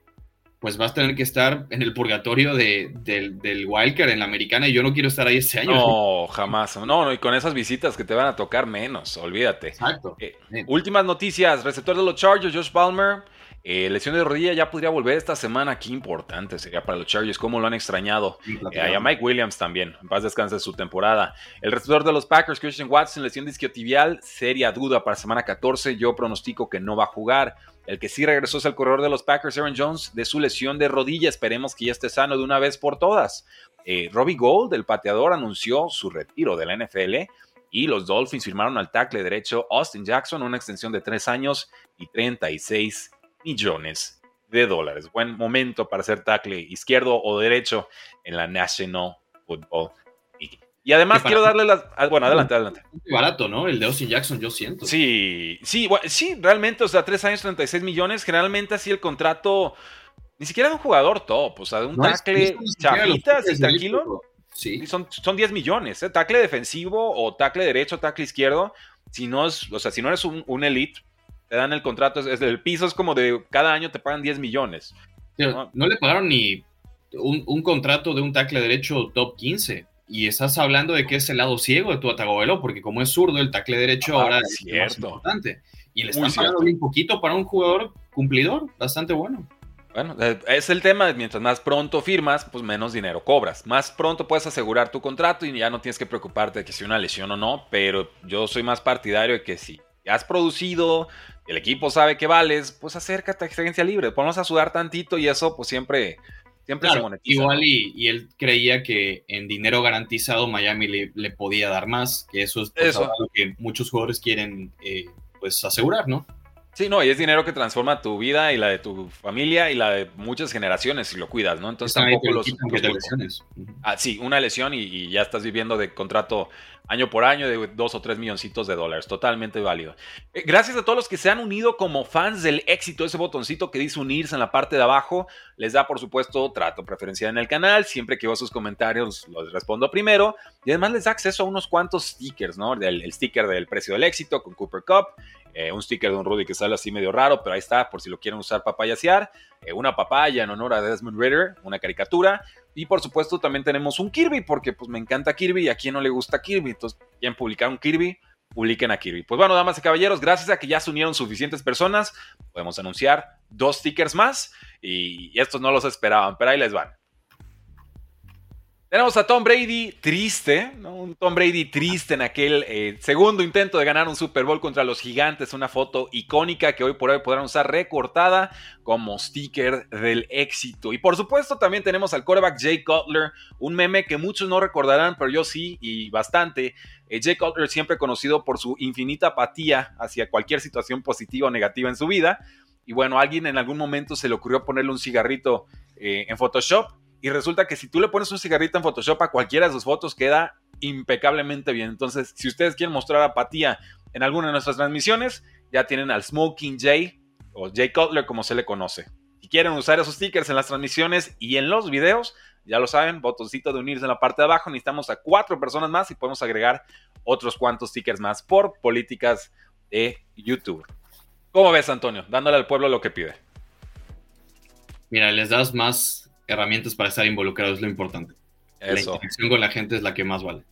pues vas a tener que estar en el purgatorio de, de, del Wildcard en la americana y yo no quiero estar ahí este año. No, jamás. No, no, y con esas visitas que te van a tocar menos, olvídate. Exacto. Eh, últimas noticias, receptor de los Chargers, Josh Palmer. Eh, lesión de rodilla ya podría volver esta semana. Qué importante sería para los Chargers, cómo lo han extrañado. Sí, eh, a Mike Williams también. En paz descanse su temporada. El receptor de los Packers, Christian Watson, lesión disquiotibial. Seria duda para semana 14. Yo pronostico que no va a jugar. El que sí regresó es el corredor de los Packers, Aaron Jones, de su lesión de rodilla. Esperemos que ya esté sano de una vez por todas. Eh, Robbie Gold, el pateador, anunció su retiro de la NFL. Y los Dolphins firmaron al tackle derecho Austin Jackson, una extensión de 3 años y 36 millones de dólares. Buen momento para ser tackle izquierdo o derecho en la National Football League. Y además quiero darle las... Bueno, adelante, adelante. Muy barato, ¿no? El de Austin Jackson, yo siento. Sí, sí, bueno, sí, realmente, o sea, 3 años, 36 millones. Generalmente así el contrato, ni siquiera de un jugador top, o sea, de un no, tackle es tranquilo. Sí. Son, son 10 millones, ¿eh? Tackle defensivo o tackle derecho, tackle izquierdo si no es, o sea, si no eres un, elite, te dan el contrato, es, el piso es como de cada año te pagan 10 millones. ¿no? le pagaron ni un, contrato de un tackle derecho top 15. Y estás hablando de que es el lado ciego de tu Atagovelo, porque como es zurdo, el tackle derecho ahora es más importante. Y le están pagando un poquito para un jugador cumplidor, bastante bueno. Bueno, eh, es el tema, mientras más pronto firmas, pues menos dinero cobras. Más pronto puedes asegurar tu contrato y ya no tienes que preocuparte de que si una lesión o no, pero yo soy más partidario de que si has producido, el equipo sabe que vales, pues acércate a agencia libre, ponnos a sudar tantito y eso pues siempre, siempre se monetiza. Igual y, él creía que en dinero garantizado Miami le, podía dar más, que eso es pues, lo que muchos jugadores quieren eh, pues asegurar, ¿no? Sí, no, y es dinero que transforma tu vida y la de tu familia y la de muchas generaciones si lo cuidas, ¿no? Entonces tampoco los, lesiones. Ah, sí, una lesión y, ya estás viviendo de contrato año por año de dos o tres milloncitos de dólares. Totalmente válido. Eh, gracias a todos los que se han unido como fans del éxito. Ese botoncito que dice unirse en la parte de abajo les da, por supuesto, trato preferencial en el canal. Siempre que veo sus comentarios los respondo primero. Y además les da acceso a unos cuantos stickers, ¿no? El, sticker del precio del éxito con Cooper Cup eh, un sticker de un Rudy que sale así medio raro, pero ahí está, por si lo quieren usar papayasear, eh, una papaya en honor a Desmond Ritter, una caricatura, y por supuesto también tenemos un Kirby, porque pues me encanta Kirby y a quien no le gusta Kirby, entonces quieren publicar un Kirby, publiquen a Kirby. Pues bueno, damas y caballeros, gracias a que ya se unieron suficientes personas, podemos anunciar dos stickers más, y estos no los esperaban, pero ahí les van. Tenemos a Tom Brady triste, ¿no? un Tom Brady triste en aquel eh, segundo intento de ganar un Super Bowl contra los gigantes, una foto icónica que hoy por hoy podrán usar recortada como sticker del éxito. Y por supuesto también tenemos al quarterback Jay Cutler, un meme que muchos no recordarán, pero yo sí y bastante. Eh, Jay Cutler siempre conocido por su infinita apatía hacia cualquier situación positiva o negativa en su vida. Y bueno, alguien en algún momento se le ocurrió ponerle un cigarrito eh, en Photoshop y resulta que si tú le pones un cigarrito en Photoshop a cualquiera de sus fotos, queda impecablemente bien. Entonces, si ustedes quieren mostrar apatía en alguna de nuestras transmisiones, ya tienen al Smoking Jay o Jay Cutler como se le conoce. Si quieren usar esos stickers en las transmisiones y en los videos, ya lo saben, botoncito de unirse en la parte de abajo. Necesitamos a cuatro personas más y podemos agregar otros cuantos stickers más por políticas de YouTube. ¿Cómo ves, Antonio? Dándole al pueblo lo que pide. Mira, les das más herramientas para estar involucrado es lo importante. La interacción con la gente es la que más vale.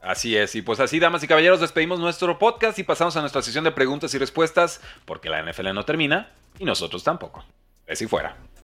Así es, y pues así, damas y caballeros, despedimos nuestro podcast y pasamos a nuestra sesión de preguntas y respuestas, porque la NFL no termina y nosotros tampoco. Es y fuera.